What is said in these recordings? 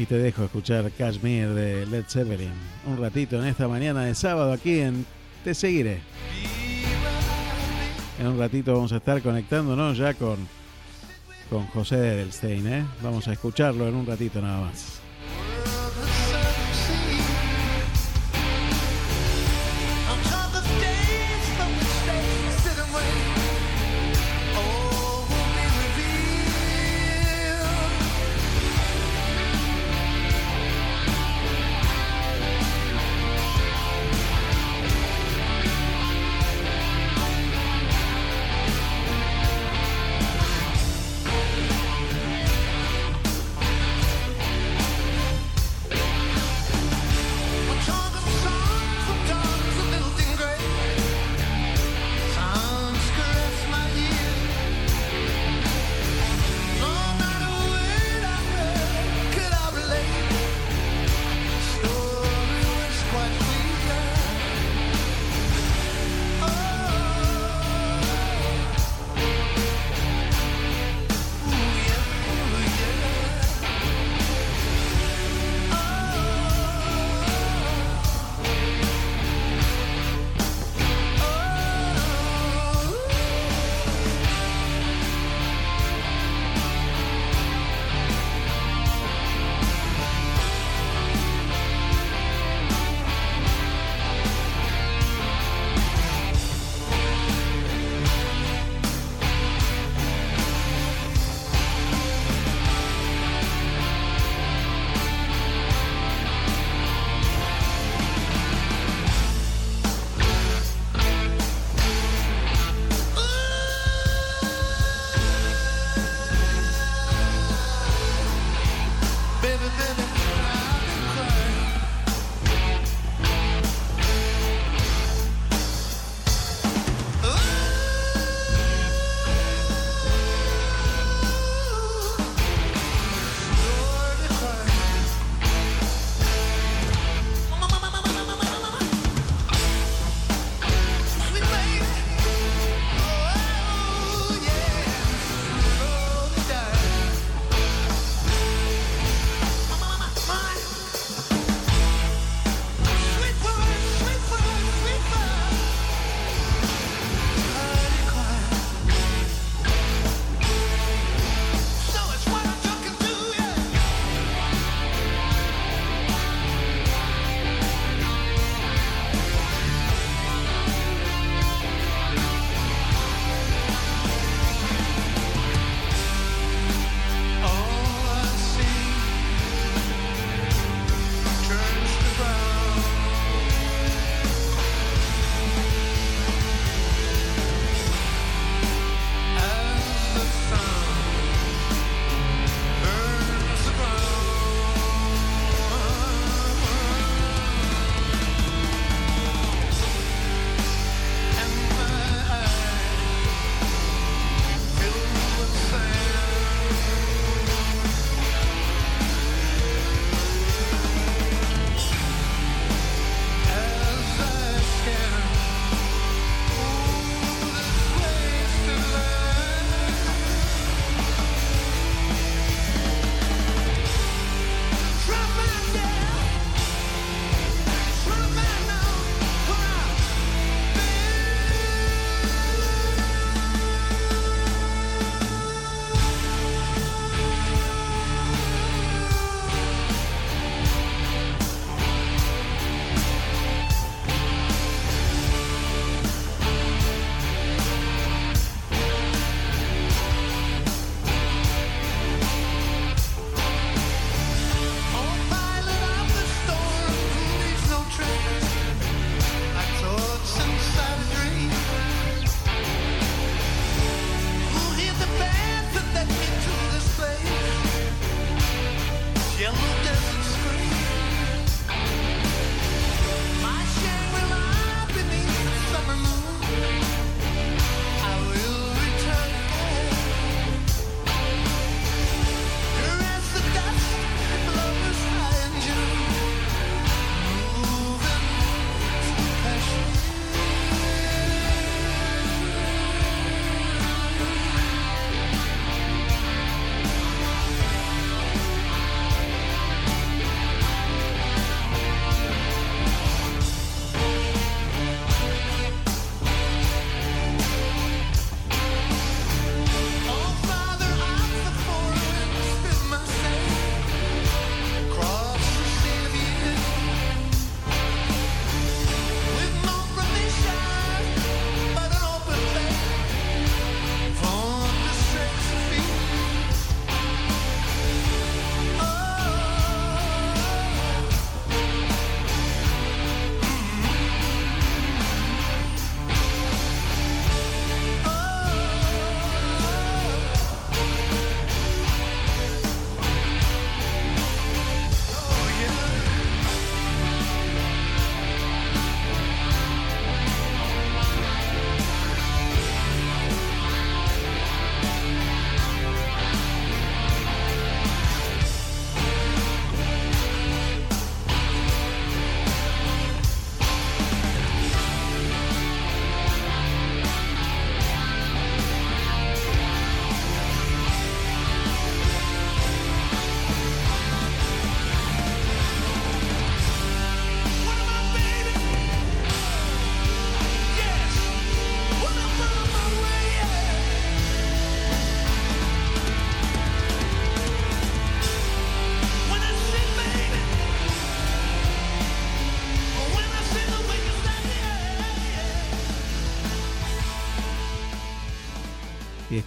Y te dejo escuchar Kashmir de Led Zeppelin un ratito en esta mañana de sábado aquí en Te Seguiré. En un ratito vamos a estar conectándonos ya con, con José Edelstein. ¿eh? Vamos a escucharlo en un ratito nada más.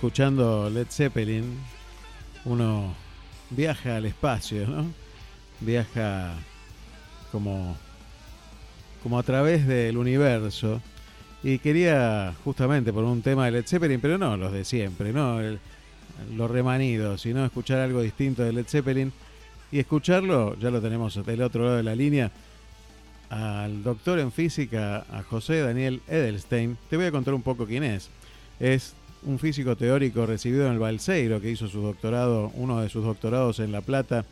Escuchando Led Zeppelin, uno viaja al espacio, ¿no? Viaja como, como a través del universo. Y quería, justamente por un tema de Led Zeppelin, pero no los de siempre, no los remanidos, sino escuchar algo distinto de Led Zeppelin. Y escucharlo, ya lo tenemos del otro lado de la línea, al doctor en física, a José Daniel Edelstein. Te voy a contar un poco quién es. Es un físico teórico recibido en el Balseiro, que hizo su doctorado, uno de sus doctorados en La Plata,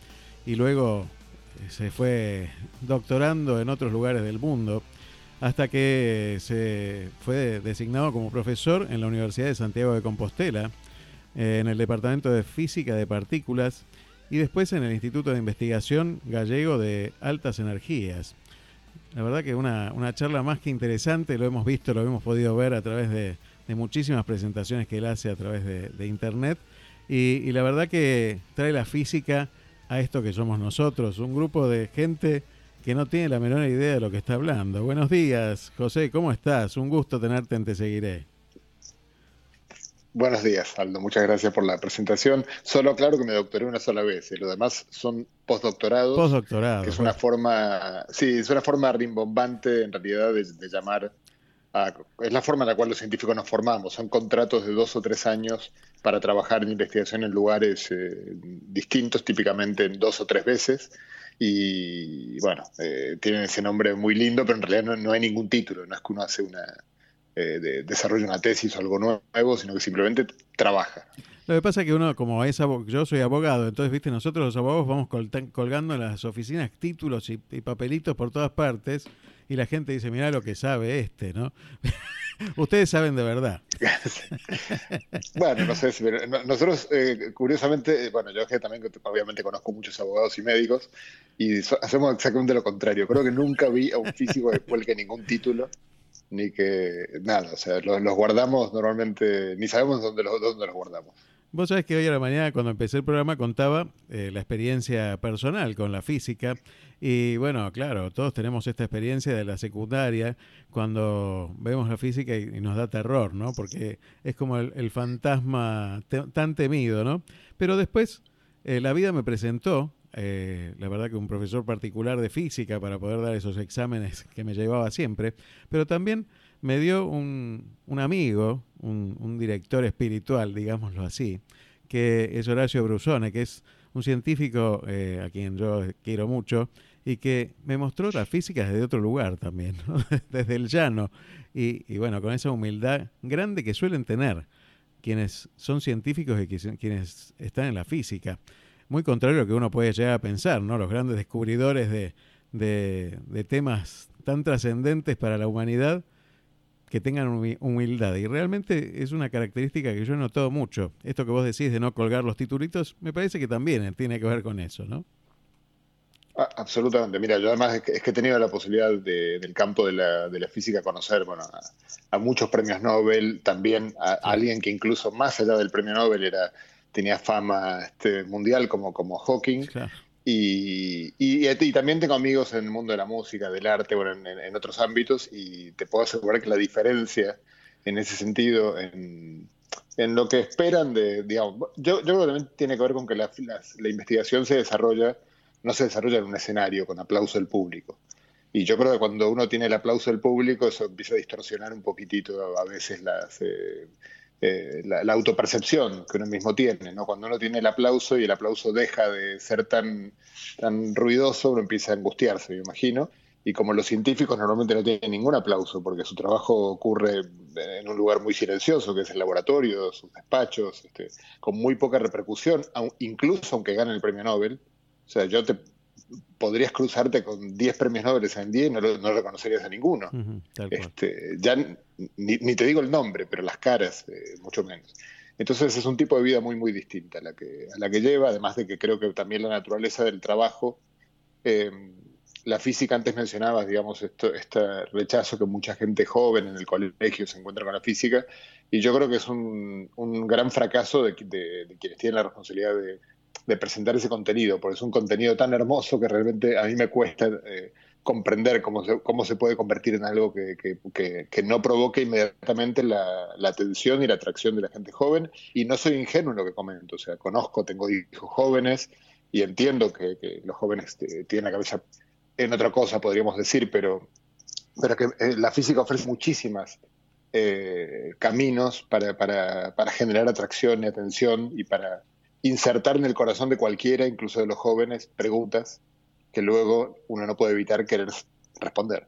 y luego eh, se fue doctorando en otros lugares del mundo, hasta que se fue designado como profesor en la Universidad de Santiago de Compostela, eh, en el Departamento de Física de Partículas, y después en el Instituto de Investigación Gallego de Altas Energías. La verdad que una, una charla más que interesante, lo hemos visto, lo hemos podido ver a través de, muchísimas presentaciones que él hace a través de, internet. Y, la verdad que trae la física a esto que somos nosotros, un grupo de gente que no tiene la menor idea de lo que está hablando. Buenos días, José, ¿cómo estás? Un gusto tenerte en Te Seguiré. Buenos días, Aldo. Muchas gracias por la presentación. Solo claro que me doctoré una sola vez y lo demás son postdoctorados. Postdoctorados. Que es una forma, sí, es una forma rimbombante en realidad de, llamar a, es la forma en la cual los científicos nos formamos. Son contratos de dos o tres años para trabajar en investigación en lugares eh, distintos, típicamente en dos o tres veces. Y bueno, eh, tienen ese nombre muy lindo, pero en realidad no hay ningún título. No es que uno hace una, eh, de, desarrolla una tesis o algo nuevo, sino que simplemente trabaja. Lo que pasa es que uno, como es yo soy abogado, entonces, viste, nosotros los abogados vamos colgando en las oficinas títulos y, papelitos por todas partes y la gente dice, mira lo que sabe este, ¿no? Ustedes saben de verdad. bueno, no sé, pero nosotros, eh, curiosamente, bueno, yo también obviamente conozco muchos abogados y médicos y hacemos exactamente lo contrario. Creo que nunca vi a un físico que cuelgue ningún título ni que nada, o sea, los, guardamos normalmente, ni sabemos dónde los, dónde los guardamos. Vos sabés que hoy a la mañana cuando empecé el programa contaba eh, la experiencia personal con la física y bueno, claro, todos tenemos esta experiencia de la secundaria cuando vemos la física y, nos da terror, ¿no? Porque es como el, fantasma tan temido, ¿no? Pero después eh, la vida me presentó eh, la verdad que un profesor particular de física para poder dar esos exámenes que me llevaba siempre, pero también me dio un, amigo, un, director espiritual, digámoslo así, que es Horacio Brusone, que es un científico eh, a quien yo quiero mucho y que me mostró la física desde otro lugar también, desde el llano. Y, y, bueno, con esa humildad grande que suelen tener quienes son científicos y quienes están en la física muy contrario a lo que uno puede llegar a pensar, ¿no? Los grandes descubridores de, de, temas tan trascendentes para la humanidad que tengan humildad. Y realmente es una característica que yo he notado mucho. Esto que vos decís de no colgar los titulitos, me parece que también tiene que ver con eso, ¿no? Ah, absolutamente. Mira, yo además es que, he tenido la posibilidad del campo de la, de la física conocer bueno, a, muchos premios Nobel, también a, alguien que incluso más allá del premio Nobel era tenía fama este, mundial como, como Hawking. Y, y, también tengo amigos en el mundo de la música, del arte, bueno, en, otros ámbitos, y te puedo asegurar que la diferencia en ese sentido, en, en lo que esperan de, digamos, yo, yo creo que también tiene que ver con que la, la, investigación se desarrolla, no se desarrolla en un escenario con aplauso del público. Y yo creo que cuando uno tiene el aplauso del público, eso empieza a distorsionar un poquitito a veces las, eh, eh, la, autopercepción que uno mismo tiene, ¿no? Cuando uno tiene el aplauso y el aplauso deja de ser tan, tan ruidoso, uno empieza a angustiarse, me imagino. Y como los científicos normalmente no tienen ningún aplauso, porque su trabajo ocurre en un lugar muy silencioso, que es el laboratorio, sus despachos, este, con muy poca repercusión, incluso aunque gane el premio Nobel. O sea, yo te podrías cruzarte con 10 premios Nobel en 10 y no, no reconocerías a ninguno. este, ya ni, te digo el nombre, pero las caras, eh, mucho menos. Entonces es un tipo de vida muy, muy distinta a la que, a la que lleva, además de que creo que también la naturaleza del trabajo, em, la física antes mencionabas, digamos, esto, este rechazo que mucha gente joven en el colegio se encuentra con la física, y yo creo que es un, un gran fracaso de, de quienes tienen la responsabilidad de, de presentar ese contenido, porque es un contenido tan hermoso que realmente a mí me cuesta eh, comprender cómo se, cómo se puede convertir en algo que, que, no provoque inmediatamente la, atención y la atracción de la gente joven. Y no soy ingenuo en lo que comento, o sea, conozco, tengo hijos jóvenes y entiendo que, los jóvenes eh, tienen la cabeza en otra cosa, podríamos decir, pero, pero que eh, la física ofrece muchísimas caminos para, para, para generar atracción y atención y para insertar en el corazón de cualquiera, incluso de los jóvenes, preguntas que luego uno no puede evitar querer responder.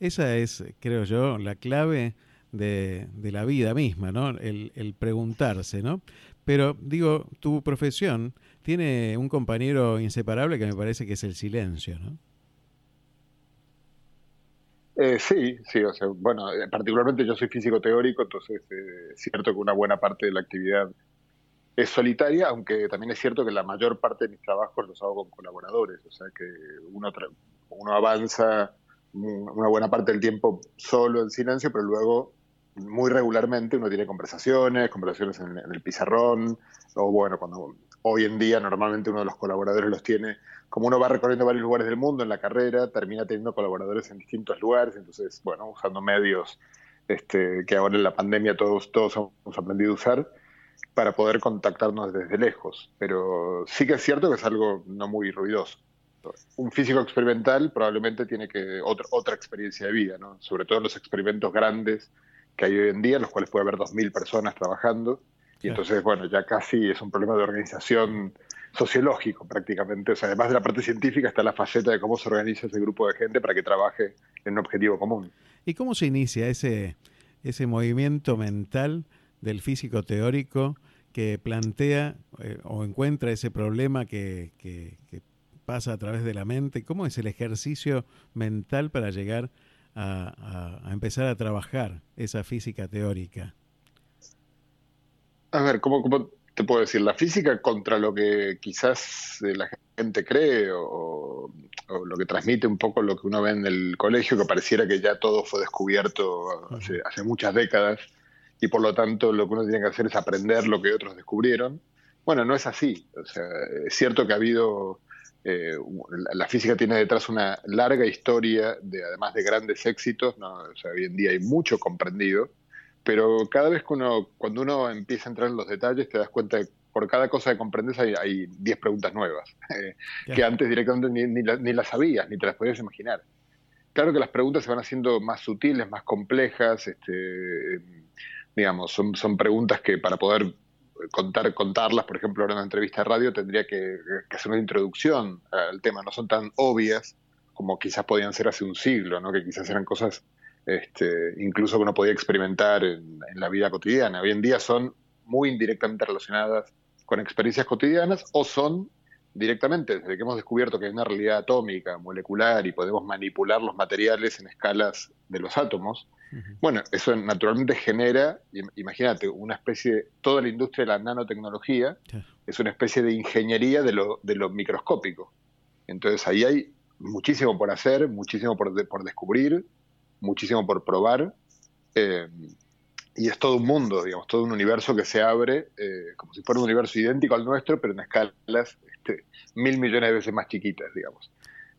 Esa es, creo yo, la clave de, la vida misma, ¿no? El, preguntarse, ¿no? Pero digo, tu profesión tiene un compañero inseparable que me parece que es el silencio, ¿no? Eh, sí, sí, o sea, bueno, eh, particularmente yo soy físico teórico, entonces eh, es cierto que una buena parte de la actividad es solitaria, aunque también es cierto que la mayor parte de mis trabajos los hago con colaboradores, o sea que uno, uno avanza una buena parte del tiempo solo en silencio, pero luego muy regularmente uno tiene conversaciones, conversaciones en, el pizarrón, o bueno, cuando hoy en día normalmente uno de los colaboradores los tiene, como uno va recorriendo varios lugares del mundo en la carrera, termina teniendo colaboradores en distintos lugares, entonces, bueno, usando medios este, que ahora en la pandemia todos, todos hemos aprendido a usar, para poder contactarnos desde lejos. Pero sí que es cierto que es algo no muy ruidoso. Un físico experimental probablemente tiene que otra, otra experiencia de vida, ¿no? sobre todo en los experimentos grandes que hay hoy en día, en los cuales puede haber 2.000 personas trabajando. Y entonces, bueno, ya casi es un problema de organización sociológico prácticamente. O sea, además de la parte científica está la faceta de cómo se organiza ese grupo de gente para que trabaje en un objetivo común. ¿Y cómo se inicia ese, ese movimiento mental del físico teórico que plantea eh, o encuentra ese problema que, pasa a través de la mente? ¿Cómo es el ejercicio mental para llegar a, empezar a trabajar esa física teórica? A ver, ¿cómo, ¿cómo, te puedo decir? La física contra lo que quizás eh, la gente cree o, lo que transmite un poco lo que uno ve en el colegio, que pareciera que ya todo fue descubierto hace, hace muchas décadas y por lo tanto lo que uno tiene que hacer es aprender lo que otros descubrieron. Bueno, no es así. O sea, es cierto que ha habido, eh, la física tiene detrás una larga historia de, además de grandes éxitos, ¿no? o sea, hoy en día hay mucho comprendido, pero cada vez que uno, cuando uno empieza a entrar en los detalles, te das cuenta que por cada cosa que comprendes hay 10 preguntas nuevas, eh, que antes directamente ni, ni, ni las sabías, ni te las podías imaginar. Claro que las preguntas se van haciendo más sutiles, más complejas, este, digamos, son, son preguntas que para poder contar, contarlas, por ejemplo, en una entrevista de radio, tendría que, hacer una introducción al tema. No son tan obvias como quizás podían ser hace un siglo, ¿no? que quizás eran cosas este, incluso que uno podía experimentar en, en, la vida cotidiana. Hoy en día son muy indirectamente relacionadas con experiencias cotidianas o son directamente, desde que hemos descubierto que hay una realidad atómica, molecular y podemos manipular los materiales en escalas de los átomos, bueno, eso naturalmente genera, imagínate, una especie, toda la industria de la nanotecnología es una especie de ingeniería de lo, de lo microscópico. Entonces ahí hay muchísimo por hacer, muchísimo por, por descubrir, muchísimo por probar. Eh, y es todo un mundo, digamos, todo un universo que se abre eh, como si fuera un universo idéntico al nuestro, pero en escalas este, mil millones de veces más chiquitas, digamos.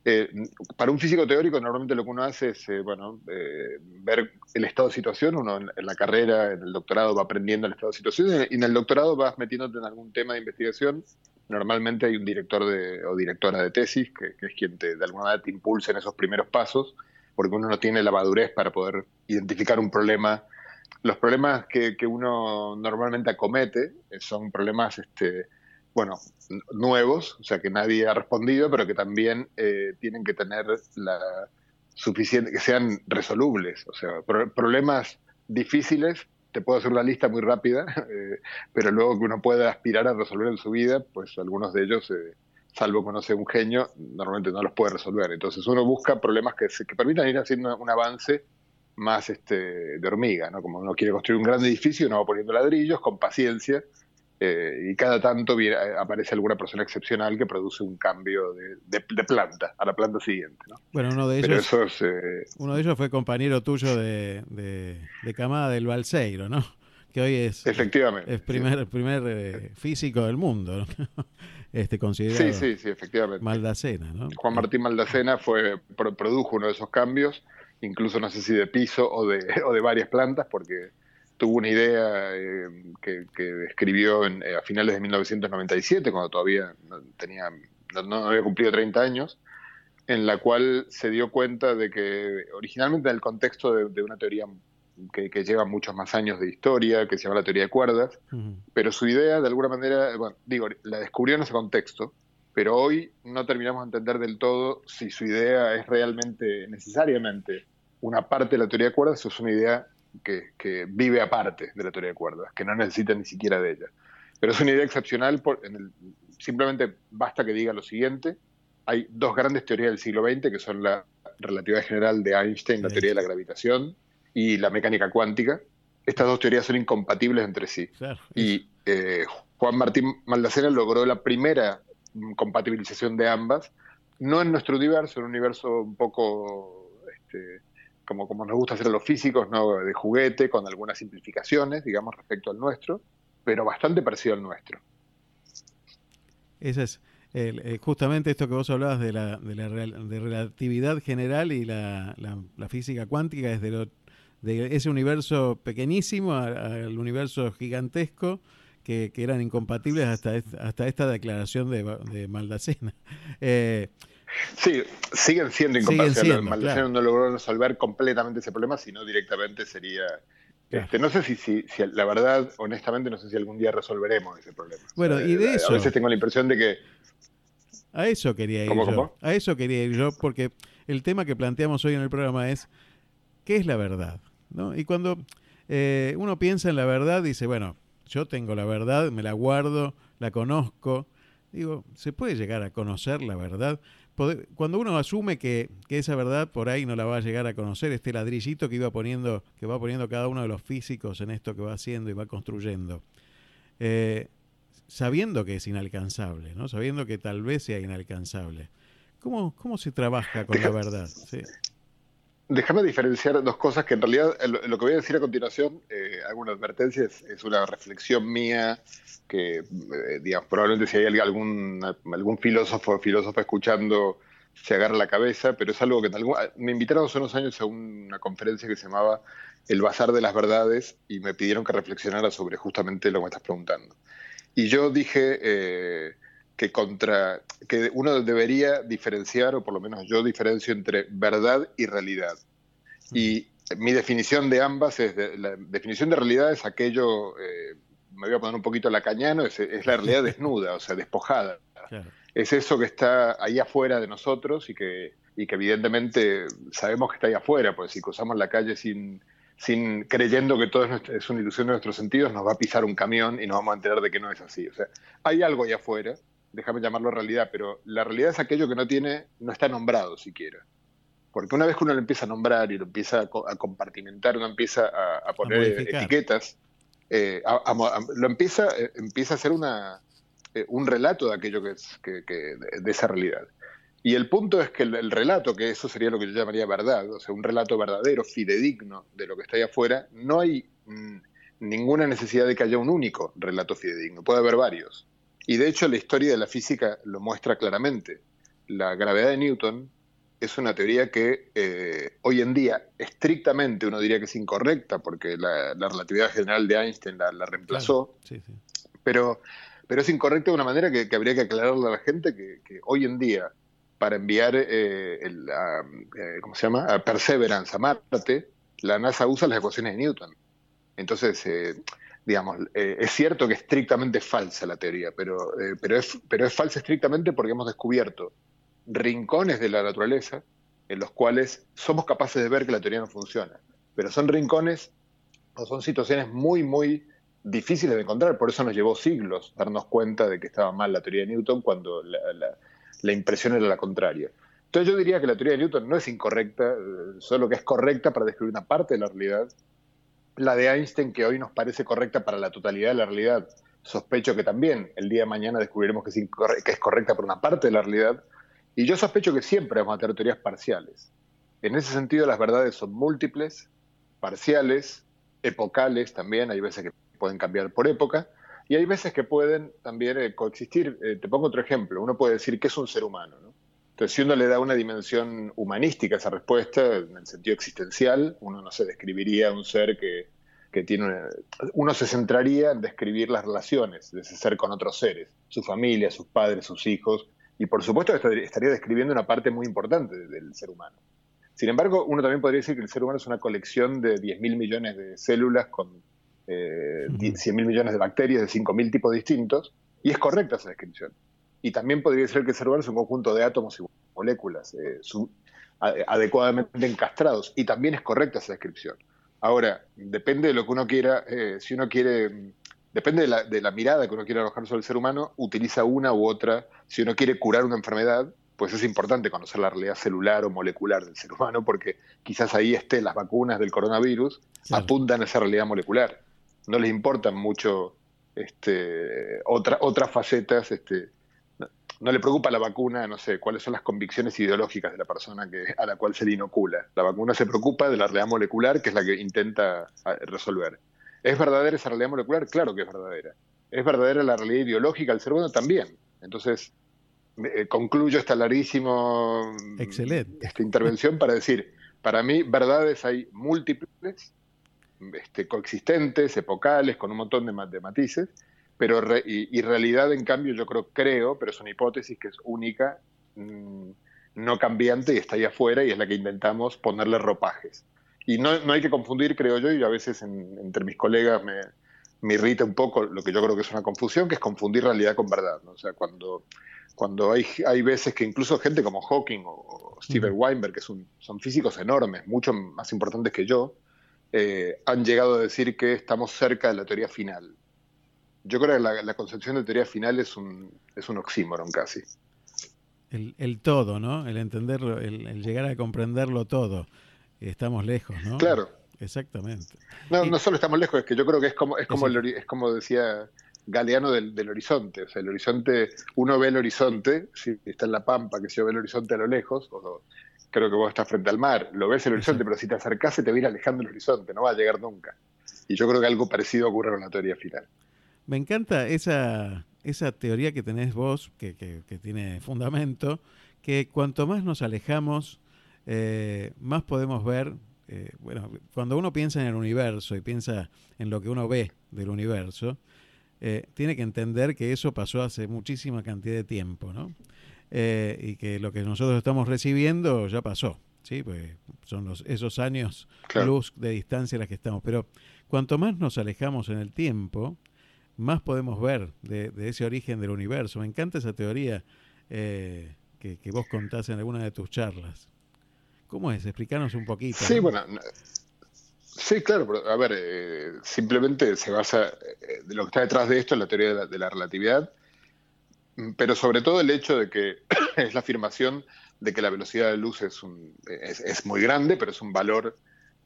Eh, para un físico teórico normalmente lo que uno hace es eh, bueno, eh, ver el estado de situación, uno en, la carrera, en el doctorado va aprendiendo el estado de situación y en el doctorado vas metiéndote en algún tema de investigación. Normalmente hay un director de, o directora de tesis que, es quien te, de alguna manera te impulsa en esos primeros pasos, porque uno no tiene la madurez para poder identificar un problema. Los problemas que, que uno normalmente acomete son problemas este, bueno, nuevos, o sea, que nadie ha respondido, pero que también eh, tienen que tener la suficiente, que sean resolubles, o sea, problemas difíciles, te puedo hacer una lista muy rápida, eh, pero luego que uno pueda aspirar a resolver en su vida, pues algunos de ellos, eh, salvo sea un genio, normalmente no los puede resolver. Entonces uno busca problemas que, que permitan ir haciendo un avance más este, de hormiga, ¿no? Como uno quiere construir un gran edificio, uno va poniendo ladrillos con paciencia, eh, y cada tanto eh, aparece alguna persona excepcional que produce un cambio de, planta a la planta siguiente. Bueno, uno de ellos, eh, uno de ellos fue compañero tuyo de, de, camada del Balseiro, ¿no? Que hoy es, Efectivamente, es primer, primer físico del mundo. este, considerado. Sí, sí, sí, efectivamente. Maldacena, ¿no? Juan Martín Maldacena fue, produjo uno de esos cambios, incluso no sé si de piso o de, o de varias plantas, porque tuvo una idea eh, que, escribió en, a finales de 1997, cuando todavía no, tenía, no, había cumplido 30 años, en la cual se dio cuenta de que originalmente en el contexto de, una teoría que, lleva muchos más años de historia, que se llama la teoría de cuerdas, pero su idea de alguna manera, bueno, digo, la descubrió en ese contexto, pero hoy no terminamos de entender del todo si su idea es realmente, necesariamente, una parte de la teoría de cuerdas o es una idea que, vive aparte de la teoría de cuerdas, que no necesita ni siquiera de ella. Pero es una idea excepcional, por, simplemente basta que diga lo siguiente, hay dos grandes teorías del siglo XX, que son la relatividad general de Einstein, la teoría de la gravitación y la mecánica cuántica. Estas dos teorías son incompatibles entre sí. Y eh, Juan Martín Maldacena logró la primera compatibilización de ambas, no en nuestro universo, en un universo un poco como, como nos gusta hacer a los físicos, ¿no? de juguete, con algunas simplificaciones, digamos, respecto al nuestro, pero bastante parecido al nuestro. Ese es eh, justamente esto que vos hablabas de la, de la de relatividad general y la, la, física cuántica, es de, de ese universo pequeñísimo al universo gigantesco. Que, que, eran incompatibles hasta, hasta esta declaración de, de Maldacena. Eh, Sí, siguen siendo incompatibles. Maldacena no logró resolver completamente ese problema, sino directamente sería... Este, no sé si, si, la verdad, honestamente, no sé si algún día resolveremos ese problema. Bueno, y de eso... A veces tengo la impresión de que... A eso quería ir yo. A eso quería ir yo, porque el tema que planteamos hoy en el programa es, ¿qué es la verdad? ¿No? Y cuando eh, uno piensa en la verdad, dice, bueno, yo tengo la verdad, me la guardo, la conozco. Digo, ¿se puede llegar a conocer la verdad? Cuando uno asume que, esa verdad por ahí no la va a llegar a conocer, este ladrillito que iba poniendo, que va poniendo cada uno de los físicos en esto que va haciendo y va construyendo, eh, sabiendo que es inalcanzable, ¿no? Sabiendo que tal vez sea inalcanzable. ¿Cómo, cómo se trabaja con la verdad? Déjame diferenciar dos cosas que en realidad lo, que voy a decir a continuación, eh, hago una advertencia, es, una reflexión mía que, eh, digamos, probablemente si hay algún, algún filósofo o filósofa escuchando se agarra la cabeza, pero es algo que me invitaron hace unos años a una conferencia que se llamaba El Bazar de las Verdades y me pidieron que reflexionara sobre justamente lo que me estás preguntando. Y yo dije eh, que, contra, que uno debería diferenciar, o por lo menos yo diferencio entre verdad y realidad. Y mi definición de ambas es, la definición de realidad es aquello, eh, me voy a poner un poquito la cañano, es, la realidad desnuda, o sea, despojada. Es eso que está ahí afuera de nosotros y que, y que evidentemente sabemos que está ahí afuera, pues si cruzamos la calle sin, sin creyendo que todo es, una ilusión de nuestros sentidos, nos va a pisar un camión y nos vamos a enterar de que no es así. O sea, hay algo ahí afuera, déjame llamarlo realidad, pero la realidad es aquello que no tiene, no está nombrado siquiera. Porque una vez que uno lo empieza a nombrar y lo empieza a, compartimentar, uno empieza a, poner etiquetas, eh, lo empieza, eh, empieza a ser una, eh, un relato de aquello que es que, de, esa realidad. Y el punto es que el, relato, que eso sería lo que yo llamaría verdad, o sea, un relato verdadero, fidedigno de lo que está ahí afuera, no hay mm, ninguna necesidad de que haya un único relato fidedigno, puede haber varios. Y de hecho la historia de la física lo muestra claramente. La gravedad de Newton es una teoría que eh, hoy en día estrictamente uno diría que es incorrecta porque la, relatividad general de Einstein la, reemplazó, Pero, pero es incorrecta de una manera que, habría que aclararle a la gente que, hoy en día para enviar eh, el, eh, ¿cómo se llama? A Perseverance a Marte, la NASA usa las ecuaciones de Newton. Entonces, digamos, es cierto que estrictamente es falsa la teoría, pero, pero, es, pero es falsa estrictamente porque hemos descubierto rincones de la naturaleza en los cuales somos capaces de ver que la teoría no funciona. Pero son rincones o son situaciones muy, muy difíciles de encontrar. Por eso nos llevó siglos darnos cuenta de que estaba mal la teoría de Newton cuando la, impresión era la contraria. Entonces yo diría que la teoría de Newton no es incorrecta, eh, solo que es correcta para describir una parte de la realidad. La de Einstein, que hoy nos parece correcta para la totalidad de la realidad, sospecho que también el día de mañana descubriremos que es, correcta para una parte de la realidad. Y yo sospecho que siempre vamos a tener teorías parciales. En ese sentido, las verdades son múltiples, parciales, epocales también, hay veces que pueden cambiar por época, Y hay veces que pueden también eh, coexistir. Eh, te pongo otro ejemplo. Uno puede decir que es un ser humano. ¿no? Entonces, si uno le da una dimensión humanística a esa respuesta, en el sentido existencial, uno no se describiría un ser que, que tiene... uno se centraría en describir las relaciones de ese ser con otros seres, su familia, sus padres, sus hijos, y por supuesto estaría describiendo una parte muy importante del ser humano. Sin embargo, uno también podría decir que el ser humano es una colección de 10.000 millones de células con eh, 100.000 millones de bacterias de 5.000 tipos distintos, y es correcta esa descripción. Y también podría ser que el es un conjunto de átomos y moléculas eh, adecuadamente encastrados, y también es correcta esa descripción. Ahora, depende de lo que uno quiera, eh, si uno quiere, depende de la, de la, mirada que uno quiera arrojar sobre el ser humano, utiliza una u otra. Si uno quiere curar una enfermedad, pues es importante conocer la realidad celular o molecular del ser humano, porque quizás ahí esté las vacunas del coronavirus, apuntan a esa realidad molecular no les importan mucho este, otras facetas, este, no, le preocupa la vacuna, no sé, cuáles son las convicciones ideológicas de la persona que, a la cual se le inocula. La vacuna se preocupa de la realidad molecular, que es la que intenta ah, resolver. ¿Es verdadera esa realidad molecular? Claro que es verdadera. ¿Es verdadera la realidad ideológica del ser humano? También. Entonces, eh, concluyo esta larguísima Excelente. Esta intervención para decir, para mí, verdades hay múltiples, este, coexistentes, epocales, con un montón de, matices, pero y, realidad, en cambio, yo creo, creo, pero es una hipótesis que es única, mm, no cambiante y está ahí afuera y es la que intentamos ponerle ropajes. Y no, hay que confundir, creo yo, y a veces entre mis colegas me, irrita un poco lo que yo creo que es una confusión, que es confundir realidad con verdad. O sea, cuando, cuando hay, hay veces que incluso gente como Hawking o, Steven Weinberg, que son, son físicos enormes, mucho más importantes que yo, eh, han llegado a decir que estamos cerca de la teoría final. Yo creo que la, concepción de teoría final es un, es un oxímoron casi. El, todo, ¿no? El entenderlo, el, llegar a comprenderlo todo. Estamos lejos, ¿no? Claro. Exactamente. No, no solo estamos lejos, es que yo creo que es como, es como, es como decía Galeano del, del, horizonte. O sea, el horizonte, uno ve el horizonte, si está en la pampa, que se ve el horizonte a lo lejos, o, creo que vos estás frente al mar, lo ves el horizonte, pero si te acercás se te va a ir alejando el horizonte, no va a llegar nunca. Y yo creo que algo parecido ocurre con la teoría final. Me encanta esa, esa teoría que tenés vos, que, que, tiene fundamento, que cuanto más nos alejamos, eh, más podemos ver, eh, bueno, cuando uno piensa en el universo y piensa en lo que uno ve del universo, eh, tiene que entender que eso pasó hace muchísima cantidad de tiempo, ¿no? Y que lo que nosotros estamos recibiendo ya pasó, ¿sí? Pues son los, esos años luz de distancia las que estamos. Pero cuanto más nos alejamos en el tiempo, más podemos ver de, ese origen del universo. Me encanta esa teoría eh, que, vos contás en alguna de tus charlas. ¿Cómo es? Explícanos un poquito. Sí, bueno, sí, claro, pero, a ver, eh, simplemente se basa, de lo que está detrás de esto es la teoría de la relatividad, pero sobre todo el hecho de que es la afirmación de que la velocidad de luz es, un, es, muy grande, pero es un valor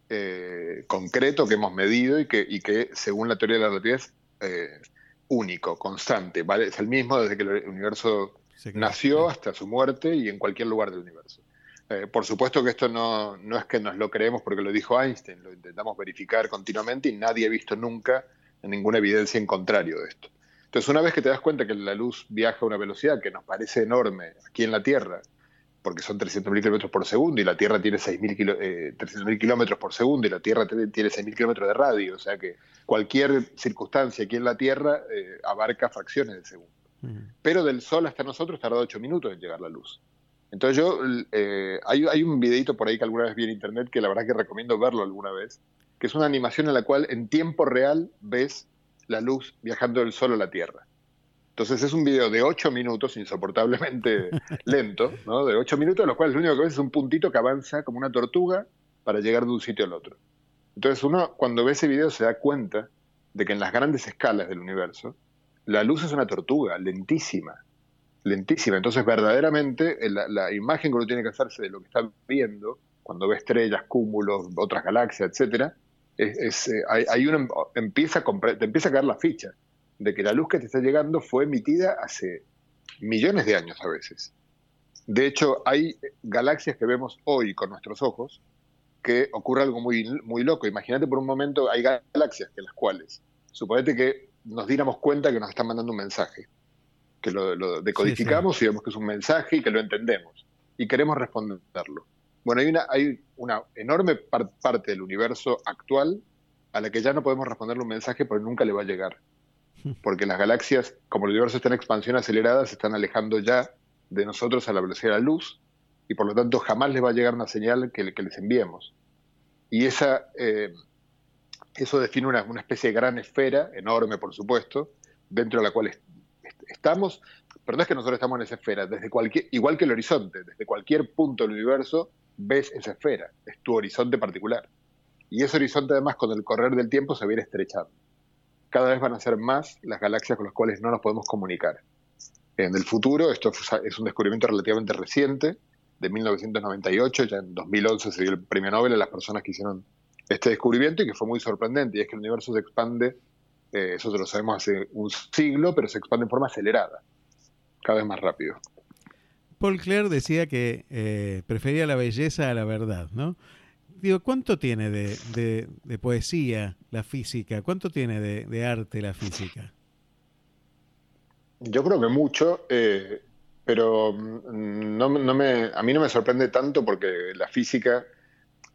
eh, concreto que hemos medido y que, y que, según la teoría de la relatividad, es eh, único, constante. ¿vale? Es el mismo desde que el universo nació hasta su muerte y en cualquier lugar del universo. Eh, por supuesto que esto no, no es que nos lo creemos porque lo dijo Einstein, lo intentamos verificar continuamente y nadie ha visto nunca ninguna evidencia en contrario de esto. Entonces, una vez que te das cuenta que la luz viaja a una velocidad que nos parece enorme aquí en la Tierra, porque son 300.000 kilómetros por segundo y la Tierra tiene 6.000 eh, kilómetros por segundo y la Tierra tiene 6.000 kilómetros de radio, o sea que cualquier circunstancia aquí en la Tierra eh, abarca fracciones de segundo. Pero del Sol hasta nosotros tarda 8 minutos en llegar la luz. Entonces yo, eh, hay, hay, un videito por ahí que alguna vez vi en internet que la verdad que recomiendo verlo alguna vez, que es una animación en la cual en tiempo real ves la luz viajando del Sol a la Tierra. Entonces es un video de ocho minutos, insoportablemente lento, ¿no? de ocho minutos, en los cuales lo único que ves es un puntito que avanza como una tortuga para llegar de un sitio al otro. Entonces uno cuando ve ese video se da cuenta de que en las grandes escalas del universo, la luz es una tortuga, lentísima, lentísima. Entonces verdaderamente la, imagen que uno tiene que hacerse de lo que está viendo, cuando ve estrellas, cúmulos, otras galaxias, etcétera, es, eh, hay, empieza a te empieza a caer la ficha de que la luz que te está llegando fue emitida hace millones de años a veces. De hecho, hay galaxias que vemos hoy con nuestros ojos que ocurre algo muy, muy loco. Imagínate por un momento, hay galaxias que las cuales, suponete que nos diéramos cuenta que nos están mandando un mensaje, que lo, decodificamos y vemos que es un mensaje y que lo entendemos y queremos responderlo. Bueno, hay una, hay una enorme parte del universo actual a la que ya no podemos responderle un mensaje porque nunca le va a llegar. Porque las galaxias, como el universo está en expansión acelerada, se están alejando ya de nosotros a la velocidad de la luz y por lo tanto jamás les va a llegar una señal que, les enviemos. Y esa, eh, eso define una, especie de gran esfera, enorme por supuesto, dentro de la cual estamos, pero no es que nosotros estamos en esa esfera, desde cualquier, igual que el horizonte, desde cualquier punto del universo ves esa esfera, es tu horizonte particular. Y ese horizonte además con el correr del tiempo se viene estrechando. Cada vez van a ser más las galaxias con las cuales no nos podemos comunicar. En el futuro, esto es un descubrimiento relativamente reciente, de 1998, ya en 2011 se dio el premio Nobel a las personas que hicieron este descubrimiento y que fue muy sorprendente, y es que el universo se expande, eh, eso lo sabemos hace un siglo, pero se expande en forma acelerada, cada vez más rápido. Paul Clare decía que eh, prefería la belleza a la verdad, ¿no? Digo, ¿cuánto tiene de, poesía la física? ¿Cuánto tiene de, arte la física? Yo creo que mucho. Eh, pero mm, no, me, a mí no me sorprende tanto porque la física,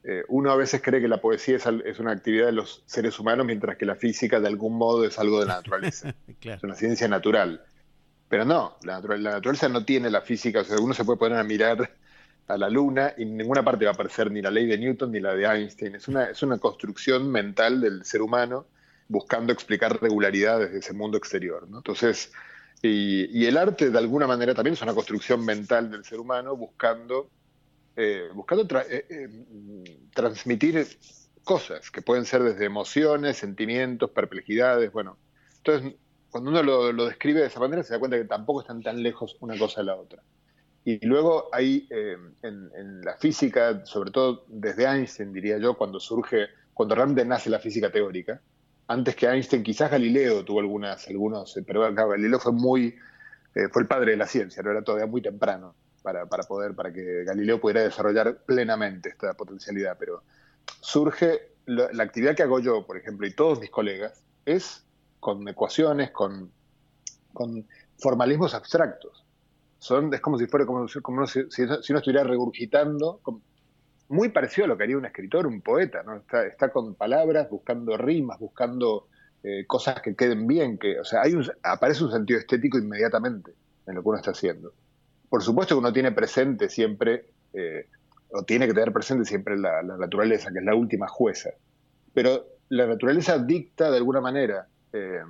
eh, uno a veces cree que la poesía es, una actividad de los seres humanos, mientras que la física de algún modo es algo de la naturaleza, es una ciencia natural. Pero no, la, naturaleza no tiene la física, o sea, uno se puede poner a mirar a la luna y en ninguna parte va a aparecer ni la ley de Newton ni la de Einstein, es una, es una construcción mental del ser humano buscando explicar regularidades de ese mundo exterior. ¿no? Entonces, y, el arte, de alguna manera, también es una construcción mental del ser humano buscando, eh, buscando eh, eh, transmitir cosas que pueden ser desde emociones, sentimientos, perplejidades. Bueno, entonces, cuando uno lo, describe de esa manera, se da cuenta que tampoco están tan lejos una cosa de la otra. Y luego hay en, en, la física, sobre todo desde Einstein, diría yo, cuando surge, cuando realmente nace la física teórica, antes que Einstein, quizás Galileo tuvo algunas, algunos, eh, pero Galileo fue muy, eh, fue el padre de la ciencia, no era todavía muy temprano para, poder, para que Galileo pudiera desarrollar plenamente esta potencialidad, pero surge, la, actividad que hago yo, por ejemplo, y todos mis colegas, es con ecuaciones, con, con formalismos abstractos. Son, es como si fuera como, como si, si, uno estuviera regurgitando, muy parecido a lo que haría un escritor, un poeta, ¿no? Está, está con palabras, buscando rimas, buscando eh, cosas que queden bien, que, o sea, hay un, aparece un sentido estético inmediatamente en lo que uno está haciendo. Por supuesto que uno tiene presente siempre, eh, o tiene que tener presente siempre la, naturaleza, que es la última jueza, pero la naturaleza dicta de alguna manera eh,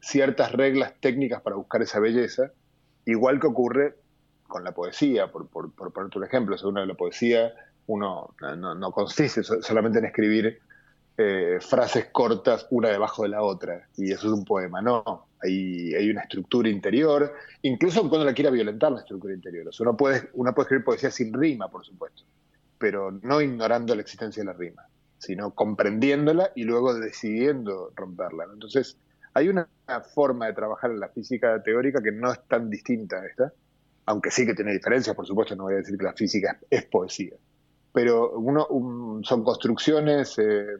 ciertas reglas técnicas para buscar esa belleza, igual que ocurre con la poesía, por, por, por ponerte un ejemplo, según la poesía uno no, consiste solamente en escribir eh, frases cortas una debajo de la otra, y eso es un poema, no. Hay, hay una estructura interior, incluso cuando la quiera violentar la estructura interior. uno, puede, uno puede escribir poesía sin rima, por supuesto, pero no ignorando la existencia de la rima, sino comprendiéndola y luego decidiendo romperla. Entonces, hay una forma de trabajar en la física teórica que no es tan distinta a esta, aunque sí que tiene diferencias, por supuesto, no voy a decir que la física es poesía pero uno, son construcciones eh,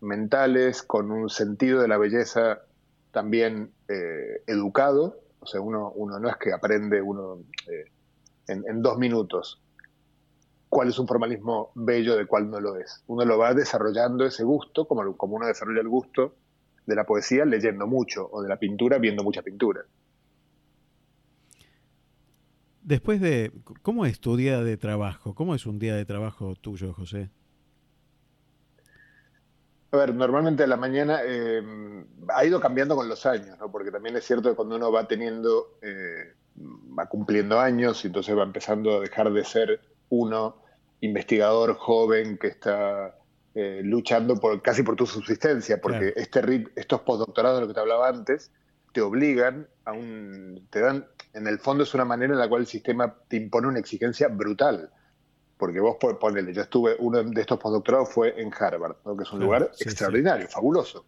mentales con un sentido de la belleza también eh, educado, o sea, uno, no es que aprende uno eh, en, dos minutos cuál es un formalismo bello de cuál no lo es. Uno lo va desarrollando ese gusto, como uno desarrolla el gusto de la poesía leyendo mucho, o de la pintura viendo mucha pintura. Después de, ¿cómo es tu día de trabajo? ¿Cómo es un día de trabajo tuyo, José? A ver, normalmente a la mañana eh, ha ido cambiando con los años, ¿no? porque también es cierto que cuando uno va teniendo, eh, va cumpliendo años y entonces va empezando a dejar de ser uno investigador joven que está eh, luchando por casi por tu subsistencia, porque este, estos postdoctorados de lo que te hablaba antes te obligan a un, te dan en el fondo es una manera en la cual el sistema te impone una exigencia brutal. Porque vos ponele, yo estuve, uno de estos postdoctorados fue en Harvard, que es un lugar extraordinario, fabuloso.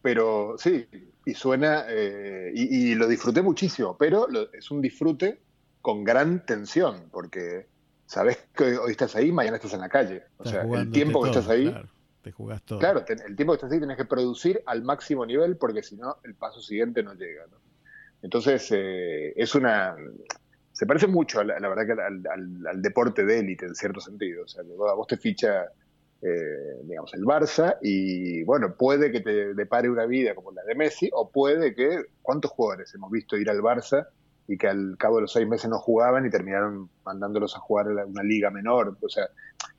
Pero sí, y suena, eh, y, lo disfruté muchísimo, pero es un disfrute con gran tensión, porque sabes que hoy estás ahí, mañana estás en la calle. O sea, el tiempo que estás ahí te jugás todo. Claro, el tiempo que estás ahí tenés que producir al máximo nivel porque si no, el paso siguiente no llega. ¿no? Entonces, eh, es una. Se parece mucho, a la, verdad, que al, deporte de élite, en cierto sentido. O sea, a vos te ficha, eh, digamos, el Barça y, bueno, puede que te depare una vida como la de Messi o puede que. ¿Cuántos jugadores hemos visto ir al Barça y que al cabo de los seis meses no jugaban y terminaron mandándolos a jugar una liga menor. O sea,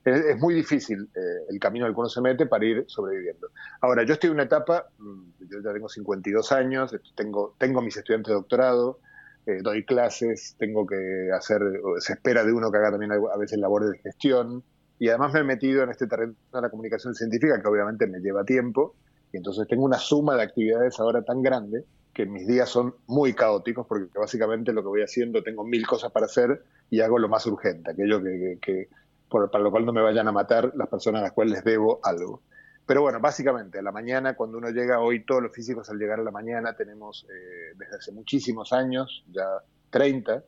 es, muy difícil eh, el camino al que uno se mete para ir sobreviviendo. Ahora, yo estoy en una etapa, mm, yo ya tengo 52 años, tengo, tengo mis estudiantes de doctorado, eh, doy clases, tengo que hacer, se espera de uno que haga también a veces labores de gestión, y además me he metido en este terreno de la comunicación científica que obviamente me lleva tiempo, y entonces tengo una suma de actividades ahora tan grande que mis días son muy caóticos porque básicamente lo que voy haciendo, tengo mil cosas para hacer y hago lo más urgente, aquello que, para lo cual no me vayan a matar las personas a las cuales les debo algo. Pero bueno, básicamente a la mañana, cuando uno llega, hoy todos los físicos al llegar a la mañana tenemos eh, desde hace muchísimos años, ya 30,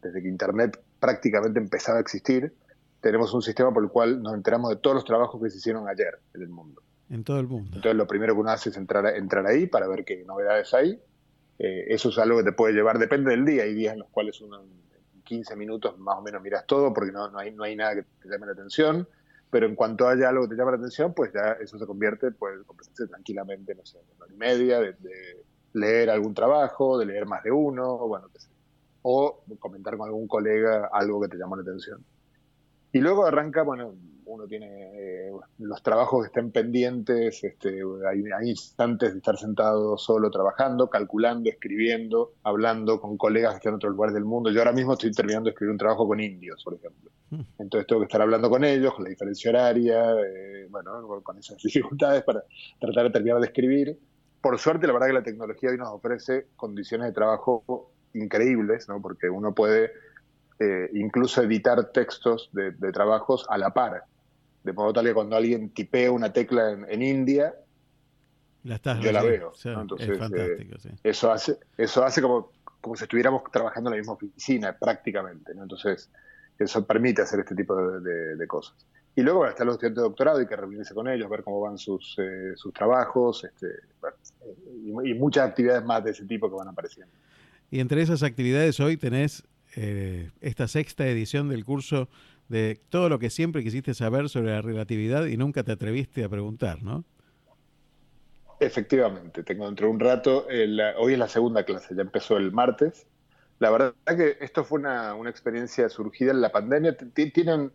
desde que Internet prácticamente empezaba a existir, tenemos un sistema por el cual nos enteramos de todos los trabajos que se hicieron ayer en el mundo. En todo el mundo. Entonces lo primero que uno hace es entrar, entrar ahí para ver qué novedades hay eh, eso es algo que te puede llevar, depende del día, hay días en los cuales uno en 15 minutos más o menos miras todo porque no, no, hay, no hay nada que te llame la atención, pero en cuanto haya algo que te llame la atención, pues ya eso se convierte, puede convertirse tranquilamente, no sé, en una hora y media, de, leer algún trabajo, de leer más de uno, o bueno, qué sé, o comentar con algún colega algo que te llamó la atención. Y luego arranca, bueno, uno tiene eh, los trabajos que estén pendientes, este, hay, instantes de estar sentado solo trabajando, calculando, escribiendo, hablando con colegas que están en otros lugares del mundo. Yo ahora mismo estoy terminando de escribir un trabajo con indios, por ejemplo. Hmm. Entonces tengo que estar hablando con ellos, con la diferencia horaria, eh, bueno, con esas dificultades para tratar de terminar de escribir. Por suerte, la verdad que la tecnología hoy nos ofrece condiciones de trabajo increíbles, ¿no? porque uno puede eh, incluso editar textos de, de, trabajos a la par de modo tal que cuando alguien tipea una tecla en, India, yo la veo. Entonces, eh, eso hace, eso hace como, como si estuviéramos trabajando en la misma oficina, prácticamente. Entonces, eso permite hacer este tipo de, cosas. Y luego están los estudiantes de doctorado, hay que reunirse con ellos, ver cómo van sus, eh, sus trabajos, este, y, muchas actividades más de ese tipo que van apareciendo. Y entre esas actividades hoy tenés eh, esta sexta edición del curso de todo lo que siempre quisiste saber sobre la relatividad y nunca te atreviste a preguntar, ¿no? Efectivamente, tengo dentro de un rato, hoy es la segunda clase, ya empezó el martes. La verdad que esto fue una, experiencia surgida en la pandemia. Tienen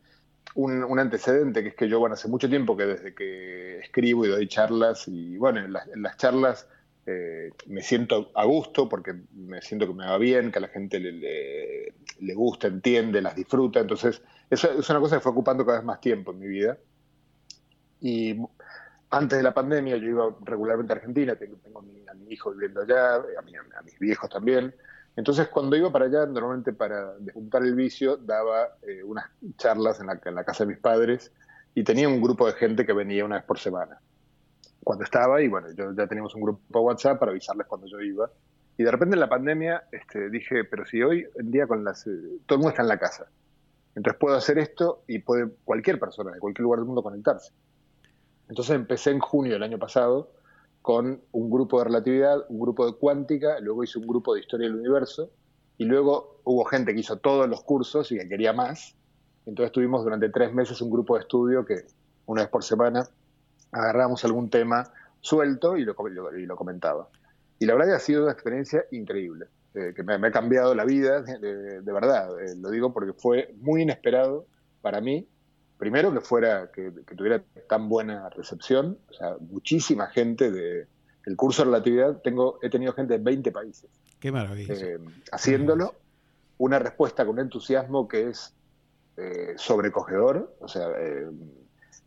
un, antecedente, que es que yo, bueno, hace mucho tiempo que desde que escribo y doy charlas, y bueno, en las charlas eh, me siento a gusto porque me siento que me va bien, que a la gente le, le, gusta, entiende, las disfruta. Entonces, eso es una cosa que fue ocupando cada vez más tiempo en mi vida. Y antes de la pandemia yo iba regularmente a Argentina, tengo, a, mi, hijo viviendo allá, a, mis viejos también. Entonces, cuando iba para allá, normalmente para juntar el vicio, daba eh, unas charlas en la, en la casa de mis padres y tenía un grupo de gente que venía una vez por semana cuando estaba y bueno, yo ya teníamos un grupo WhatsApp para avisarles cuando yo iba. Y de repente en la pandemia este, dije, pero si hoy en día con las, eh, todo el mundo está en la casa, entonces puedo hacer esto y puede cualquier persona de cualquier lugar del mundo conectarse. Entonces empecé en junio del año pasado con un grupo de relatividad, un grupo de cuántica, luego hice un grupo de historia del universo y luego hubo gente que hizo todos los cursos y que quería más. Entonces tuvimos durante tres meses un grupo de estudio que una vez por semana agarramos algún tema suelto y lo, y lo comentaba. Y la verdad ha sido una experiencia increíble, eh, que me, ha cambiado la vida, de, verdad, eh, lo digo porque fue muy inesperado para mí, primero que fuera, que, tuviera tan buena recepción, o sea, muchísima gente de, el curso de relatividad, tengo, he tenido gente de 20 países. Qué maravilla. Eh, haciéndolo, una respuesta con entusiasmo que es sobrecogedor, o sea,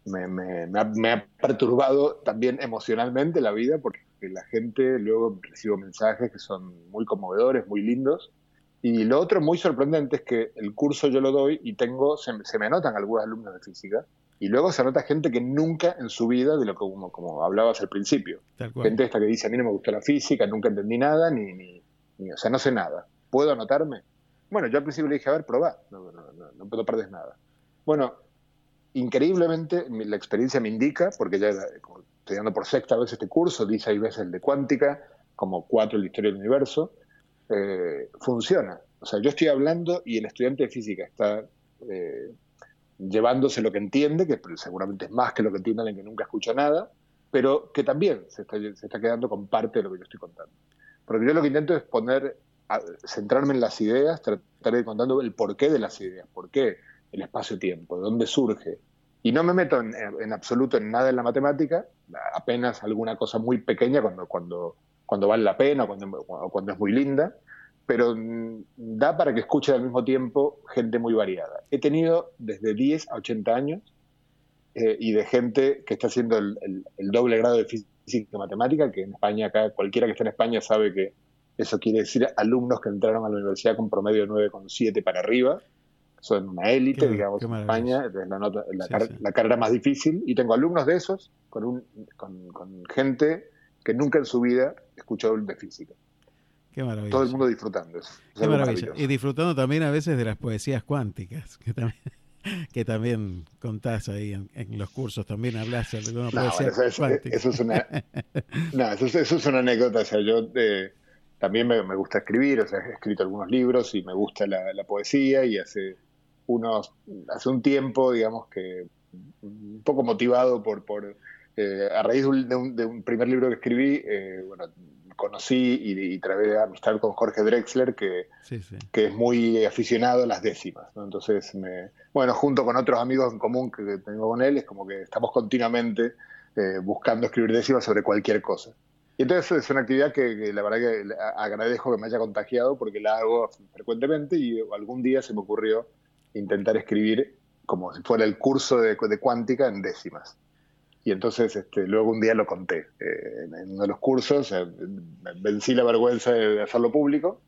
me, ha, perturbado también emocionalmente la vida porque la gente luego recibo mensajes que son muy conmovedores, muy lindos. Y lo otro muy sorprendente es que el curso yo lo doy y tengo, se, me anotan algunos alumnos de física y luego se anota gente que nunca en su vida, de lo que como, como hablabas al principio, gente esta que dice a mí no me gustó la física, nunca entendí nada, ni, ni, o sea, no sé nada. ¿Puedo anotarme? Bueno, yo al principio le dije, a ver, probá, no, no, no, no puedo perder nada. Bueno, increíblemente, la experiencia me indica, porque ya estoy dando por sexta vez este curso, di seis veces el de cuántica, como cuatro el de historia del universo, eh, funciona. O sea, yo estoy hablando y el estudiante de física está eh, llevándose lo que entiende, que seguramente es más que lo que entiende alguien que nunca escucha nada, pero que también se está, se está quedando con parte de lo que yo estoy contando. Porque yo lo que intento es poner, centrarme en las ideas, tratar de contando el porqué de las ideas, por qué el espacio-tiempo, de dónde surge. Y no me meto en, absoluto en nada en la matemática, apenas alguna cosa muy pequeña cuando, cuando, cuando vale la pena o cuando, es muy linda, pero mm, da para que escuche al mismo tiempo gente muy variada. He tenido desde 10 a 80 años eh, y de gente que está haciendo el, doble grado de física y matemática, que en España, acá cualquiera que esté en España sabe que eso quiere decir alumnos que entraron a la universidad con promedio de 9,7 para arriba. Son una élite, digamos, en España, es la, carrera más difícil. Y tengo alumnos de esos con, un, con, gente que nunca en su vida escuchó de física. Qué maravilla. Todo el mundo disfrutando eso. Qué maravilla. Y disfrutando también a veces de las poesías cuánticas, que también que también contás ahí en, los cursos, también hablas de una no, eso, eso, es una, no, eso, es una anécdota, o sea, yo eh, también me, gusta escribir, o sea, he escrito algunos libros y me gusta la, poesía y hace unos, hace un tiempo, digamos que un poco motivado por, por eh, a raíz de un, de un, primer libro que escribí, eh, bueno, conocí y, y de amistad con Jorge Drexler, que, que es muy aficionado a las décimas. Entonces, me, bueno, junto con otros amigos en común que tengo con él, es como que estamos continuamente eh, buscando escribir décimas sobre cualquier cosa. Y entonces es una actividad que, la verdad que agradezco que me haya contagiado porque la hago frecuentemente y algún día se me ocurrió intentar escribir como si fuera el curso de, cuántica en décimas. Y entonces este, luego un día lo conté eh, en uno de los cursos, vencí la vergüenza de hacerlo público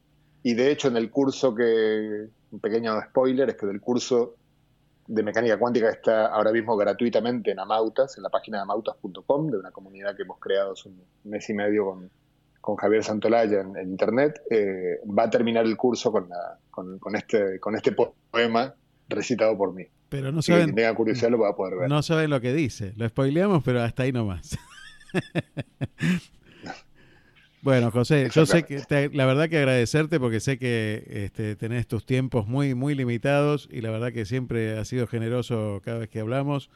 y de hecho en el curso que, un pequeño spoiler, es que del curso de mecánica cuántica está ahora mismo gratuitamente en Amautas, en la página de amautas.com, de una comunidad que hemos creado hace un mes y medio con, con Javier Santolaya en, internet, eh, va a terminar el curso con, este, con este poema recitado por mí. Pero no saben. tenga curiosidad lo va a poder ver. No saben lo que dice. Lo spoileamos, pero hasta ahí nomás. bueno, José, yo sé que la verdad que agradecerte porque sé que este, tenés tus tiempos muy, muy limitados y la verdad que siempre has sido generoso cada vez que hablamos.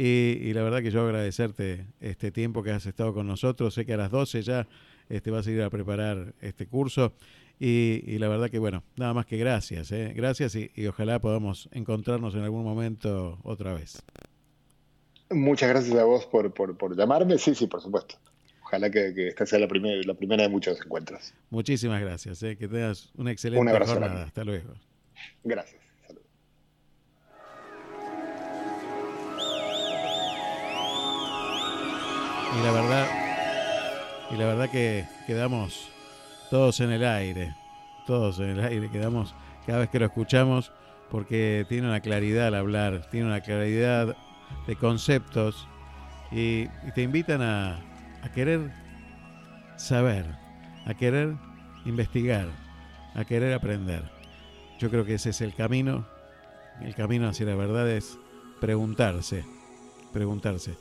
Y, la verdad que yo agradecerte este tiempo que has estado con nosotros. Sé que a las 12 ya este, vas a ir a preparar este curso. Y, la verdad que, bueno, nada más que gracias, ¿eh? gracias y, ojalá podamos encontrarnos en algún momento otra vez. Muchas gracias a vos por, por, llamarme, sí, sí, por supuesto. Ojalá que, esta sea la, primera la primera de muchos encuentros. Muchísimas gracias, ¿eh? que tengas una excelente jornada. Hasta luego. Gracias. Y la verdad, y la verdad que quedamos todos en el aire, todos en el aire, quedamos cada vez que lo escuchamos porque tiene una claridad al hablar, tiene una claridad de conceptos y, te invitan a, a querer saber, a querer investigar, a querer aprender. Yo creo que ese es el camino, el camino hacia la verdad es preguntarse, preguntarse.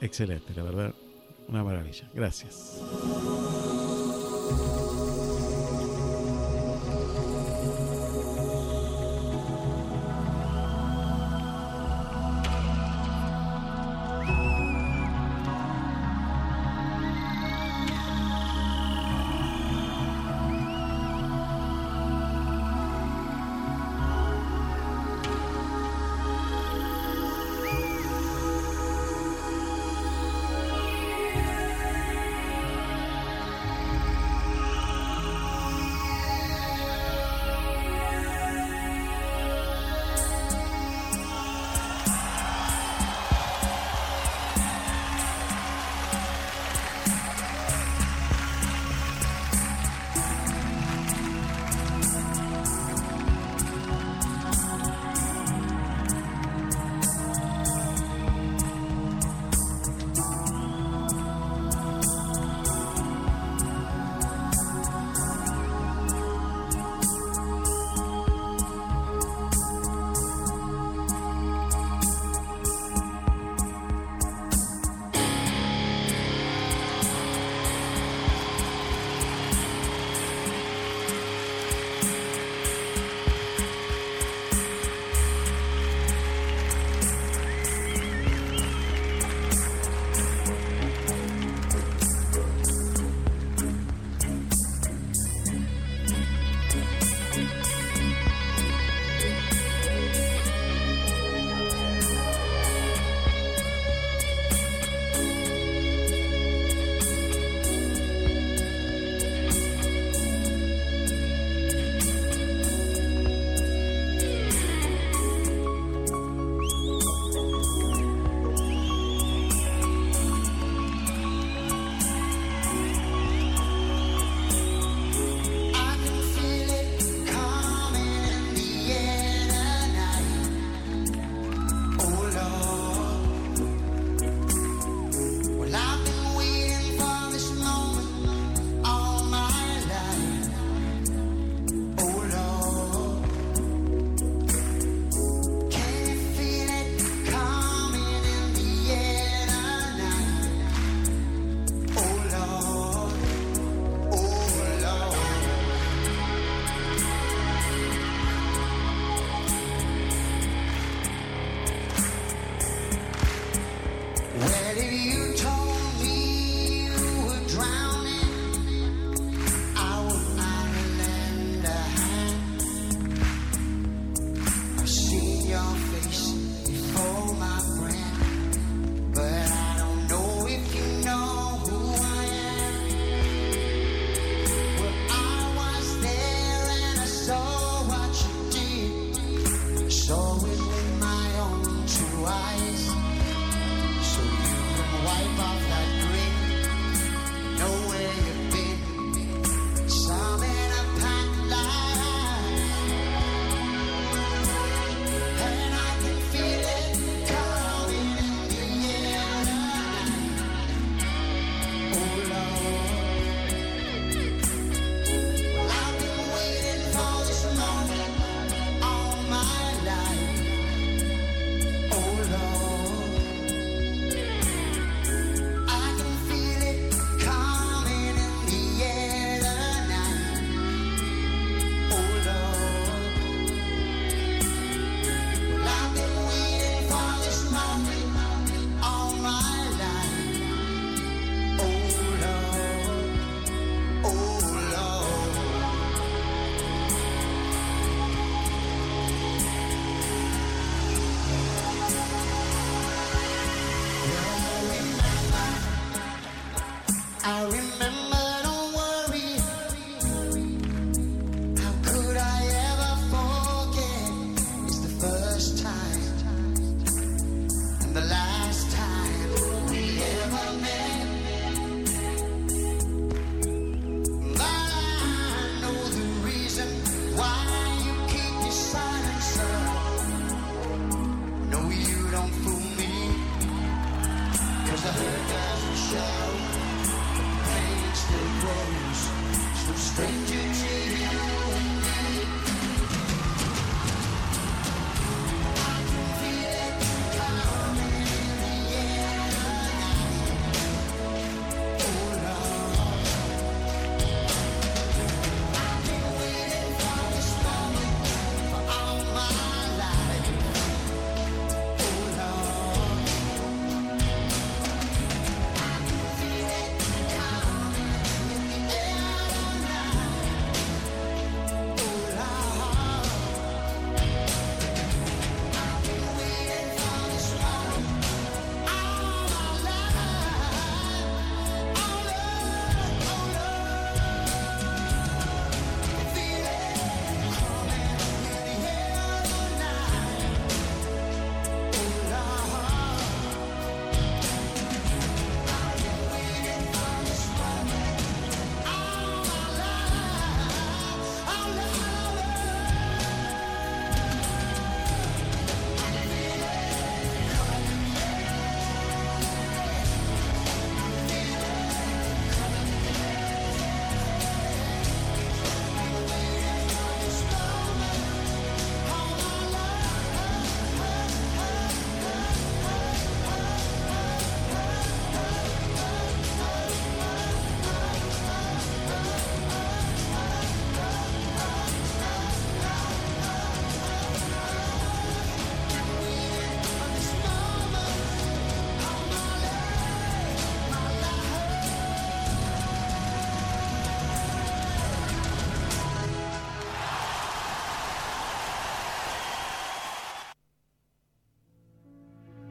Excelente, la verdad. Una maravilla. Gracias.